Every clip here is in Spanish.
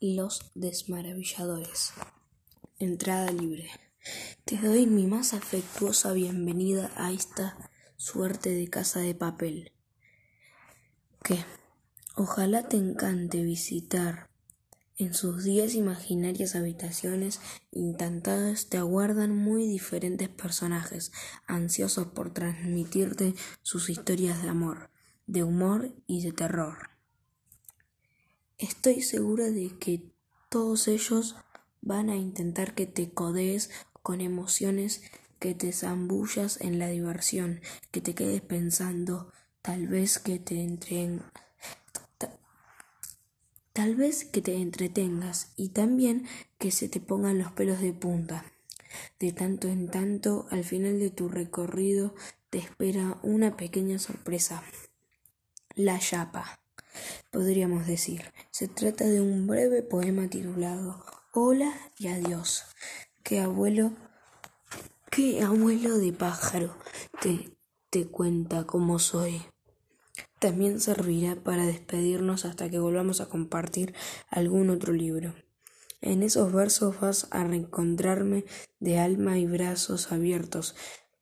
Los Desmaravilladores. Entrada libre. Te doy mi más afectuosa bienvenida a esta suerte de casa de papel. Que ojalá te encante visitar. En sus diez imaginarias habitaciones encantadas te aguardan muy diferentes personajes, ansiosos por transmitirte sus historias de amor, de humor y de terror. Estoy segura de que todos ellos van a intentar que te codees con emociones, que te zambullas en la diversión, que te quedes pensando, tal vez que te entren tal vez que te entretengas y también que se te pongan los pelos de punta. De tanto en tanto, al final de tu recorrido te espera una pequeña sorpresa. La chapa podríamos decir. Se trata de un breve poema titulado Hola y adiós. Que abuelo, qué abuelo de pájaro te, te cuenta cómo soy. También servirá para despedirnos hasta que volvamos a compartir algún otro libro. En esos versos vas a reencontrarme de alma y brazos abiertos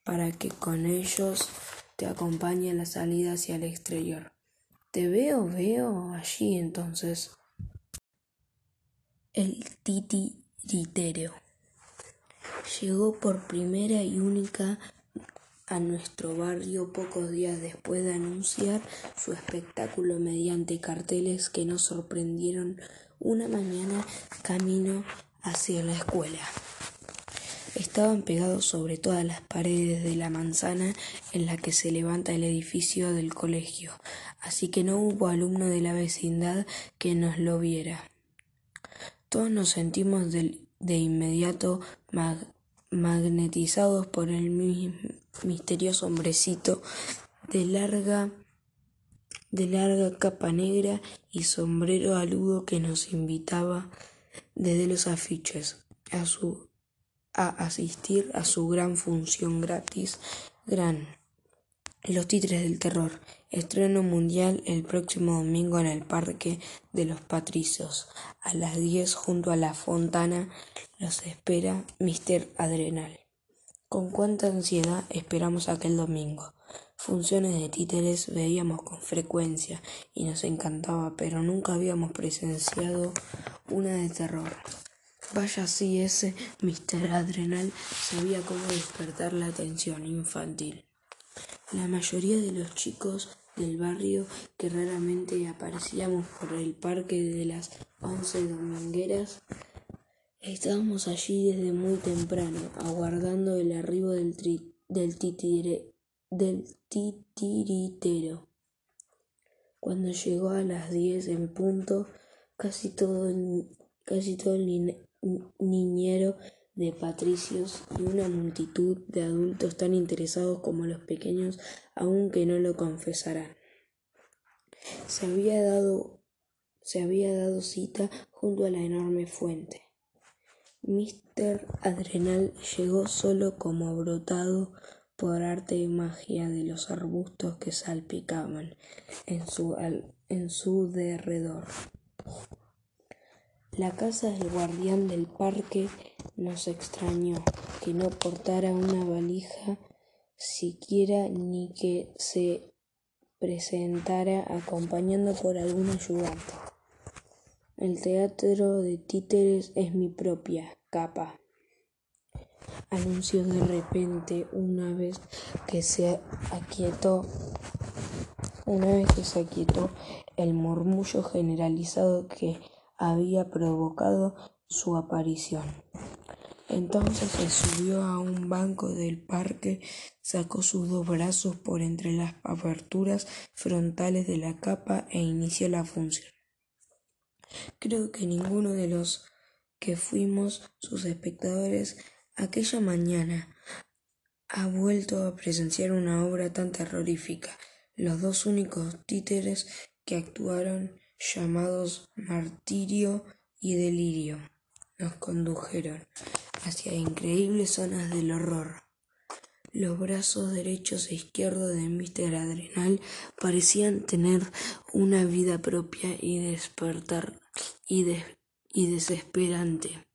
para que con ellos te acompañe la salida hacia el exterior. Te veo, veo allí entonces. El titiritero. Llegó por primera y única a nuestro barrio pocos días después de anunciar su espectáculo mediante carteles que nos sorprendieron una mañana camino hacia la escuela. Estaban pegados sobre todas las paredes de la manzana en la que se levanta el edificio del colegio, así que no hubo alumno de la vecindad que nos lo viera. Todos nos sentimos de, inmediato magnetizados por el misterioso hombrecito de larga de larga capa negra y sombrero aludo que nos invitaba desde los afiches a su a asistir a su gran función gratis, gran Los Títeres del Terror, estreno mundial el próximo domingo en el Parque de los Patricios, a las 10 junto a la Fontana, los espera Mr. Adrenal. Con cuánta ansiedad esperamos aquel domingo. Funciones de títeres veíamos con frecuencia y nos encantaba, pero nunca habíamos presenciado una de terror. Vaya si ese Mr. Adrenal sabía cómo despertar la atención infantil. La mayoría de los chicos del barrio que raramente aparecíamos por el parque de las once domingueras estábamos allí desde muy temprano, aguardando el arribo del, del, del titiritero. Cuando llegó a las diez en punto, casi todo, casi todo el niñero de patricios y una multitud de adultos tan interesados como los pequeños, aunque no lo confesarán. Se había dado, se había dado cita junto a la enorme fuente. Mr. Adrenal llegó solo como brotado por arte y magia de los arbustos que salpicaban en su, en su derredor. La casa del guardián del parque nos extrañó que no portara una valija siquiera ni que se presentara acompañando por algún ayudante. El teatro de títeres es mi propia capa, anunció de repente una vez que se aquietó una vez que se aquietó el murmullo generalizado que había provocado su aparición. Entonces se subió a un banco del parque, sacó sus dos brazos por entre las aperturas frontales de la capa e inició la función. Creo que ninguno de los que fuimos sus espectadores aquella mañana ha vuelto a presenciar una obra tan terrorífica. Los dos únicos títeres que actuaron llamados martirio y delirio, nos condujeron hacia increíbles zonas del horror. Los brazos derechos e izquierdos de Mr. Adrenal parecían tener una vida propia y despertar y, y desesperante.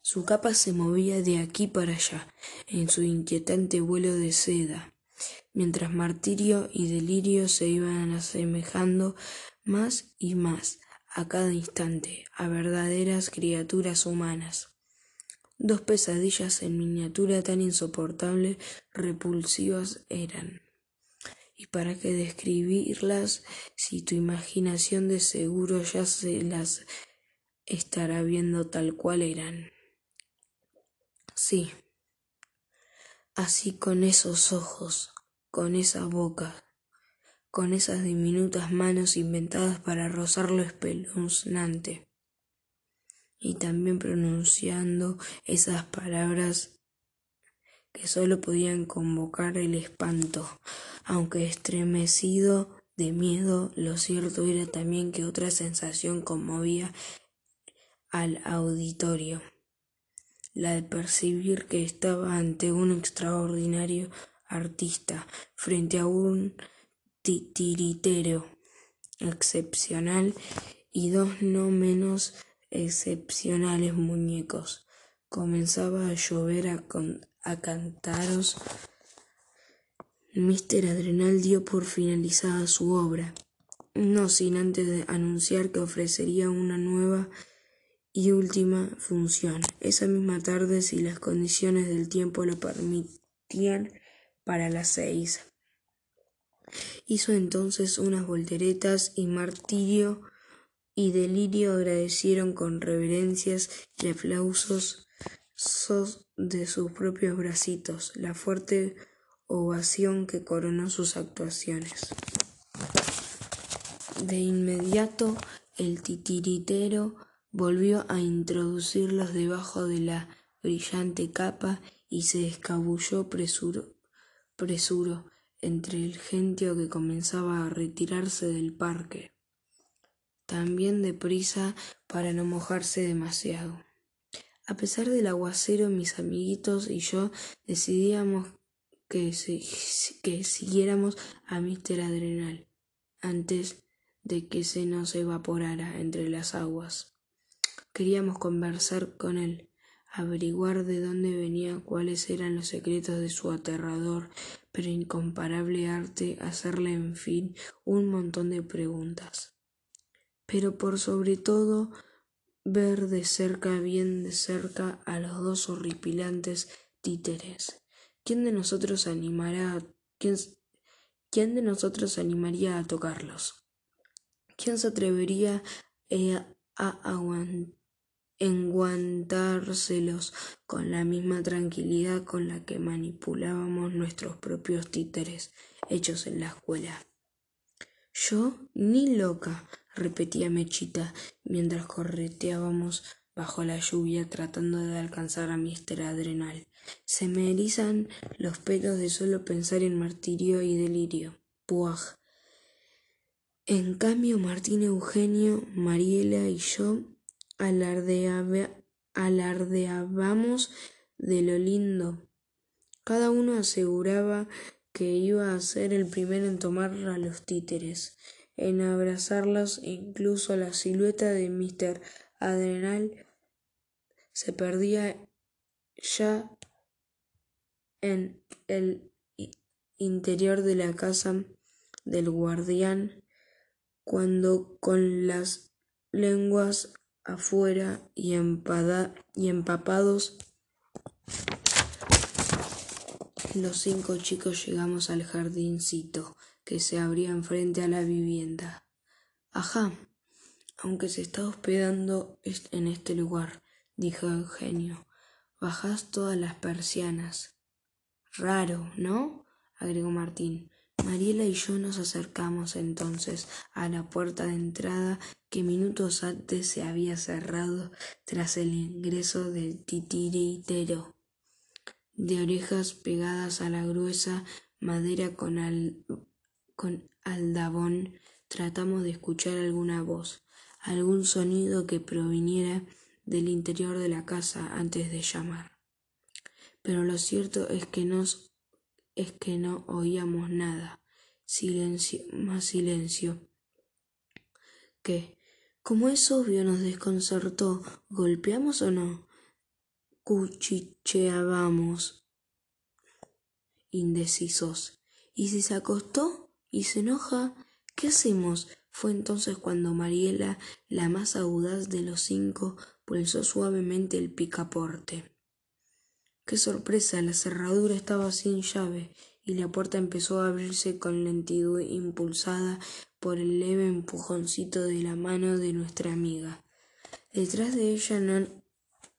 Su capa se movía de aquí para allá, en su inquietante vuelo de seda, mientras martirio y delirio se iban asemejando más y más a cada instante a verdaderas criaturas humanas. Dos pesadillas en miniatura tan insoportables, repulsivas eran. ¿Y para qué describirlas si tu imaginación de seguro ya se las estará viendo tal cual eran? Sí, así con esos ojos, con esa boca, con esas diminutas manos inventadas para rozar lo espeluznante, y también pronunciando esas palabras que sólo podían convocar el espanto, aunque estremecido de miedo, lo cierto era también que otra sensación conmovía al auditorio, la de percibir que estaba ante un extraordinario artista, frente a un titiritero excepcional y dos no menos excepcionales muñecos. Comenzaba a llover a, cantaros. Mister Adrenal dio por finalizada su obra, no sin antes anunciar que ofrecería una nueva y última función, esa misma tarde si las condiciones del tiempo lo permitían, para las seis. Hizo entonces unas volteretas y martirio y delirio agradecieron con reverencias y aplausos de sus propios bracitos la fuerte ovación que coronó sus actuaciones. De inmediato el titiritero volvió a introducirlos debajo de la brillante capa y se escabulló presuro, presuro entre el gentío que comenzaba a retirarse del parque, también deprisa para no mojarse demasiado. A pesar del aguacero, mis amiguitos y yo decidíamos que, que siguiéramos a Mister Adrenal antes de que se nos evaporara entre las aguas. Queríamos conversar con él, averiguar de dónde venía, cuáles eran los secretos de su aterrador pero incomparable arte, hacerle, en fin, un montón de preguntas. Pero por sobre todo, ver de cerca, bien de cerca, a los dos horripilantes títeres. ¿Quién de nosotros animará quién, quién de nosotros animaría a tocarlos? ¿Quién se atrevería eh, a aguantar enguantárselos con la misma tranquilidad con la que manipulábamos nuestros propios títeres hechos en la escuela. Yo ni loca, repetía Mechita mientras correteábamos bajo la lluvia tratando de alcanzar a Mister Adrenal. Se me erizan los pelos de solo pensar en martirio y delirio. Puaj. En cambio, Martín Eugenio, Mariela y yo alardeábamos de lo lindo. Cada uno aseguraba que iba a ser el primero en tomar a los títeres, en abrazarlos, incluso la silueta de Mr. Adrenal se perdía ya en el interior de la casa del guardián cuando con las lenguas afuera y, y empapados los cinco chicos llegamos al jardincito que se abría enfrente a la vivienda. Ajá, aunque se está hospedando en este lugar, dijo Eugenio. Bajás todas las persianas. Raro, ¿no? agregó Martín. Mariela y yo nos acercamos entonces a la puerta de entrada que minutos antes se había cerrado tras el ingreso del titiritero, de orejas pegadas a la gruesa madera con, con aldabón, tratamos de escuchar alguna voz, algún sonido que proviniera del interior de la casa antes de llamar. Pero lo cierto es que nos es que no oíamos nada. Silencio, más silencio. ¿Qué? Como es obvio, nos desconcertó. ¿Golpeamos o no? Cuchicheábamos, indecisos. ¿Y si se acostó y se enoja? ¿Qué hacemos? Fue entonces cuando Mariela, la más audaz de los cinco, pulsó suavemente el picaporte. Qué sorpresa, la cerradura estaba sin llave y la puerta empezó a abrirse con lentitud impulsada por el leve empujoncito de la mano de nuestra amiga. Detrás de ella no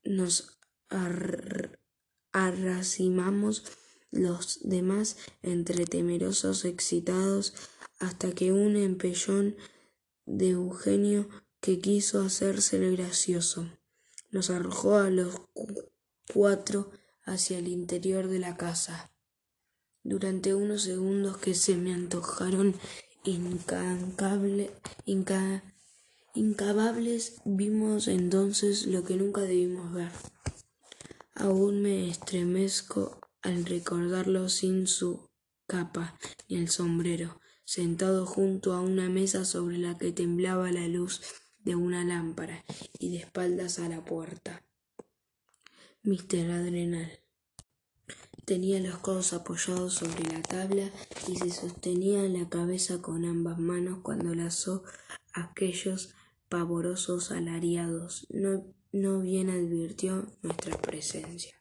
nos arracimamos los demás entre temerosos excitados hasta que un empellón de Eugenio que quiso hacerse gracioso nos arrojó a los cuatro hacia el interior de la casa. Durante unos segundos que se me antojaron incabables, vimos entonces lo que nunca debimos ver. Aún me estremezco al recordarlo sin su capa ni el sombrero, sentado junto a una mesa sobre la que temblaba la luz de una lámpara y de espaldas a la puerta. Mister Adrenal. Tenía los codos apoyados sobre la tabla y se sostenía la cabeza con ambas manos cuando lanzó aquellos pavorosos alariados. No, no bien advirtió nuestra presencia.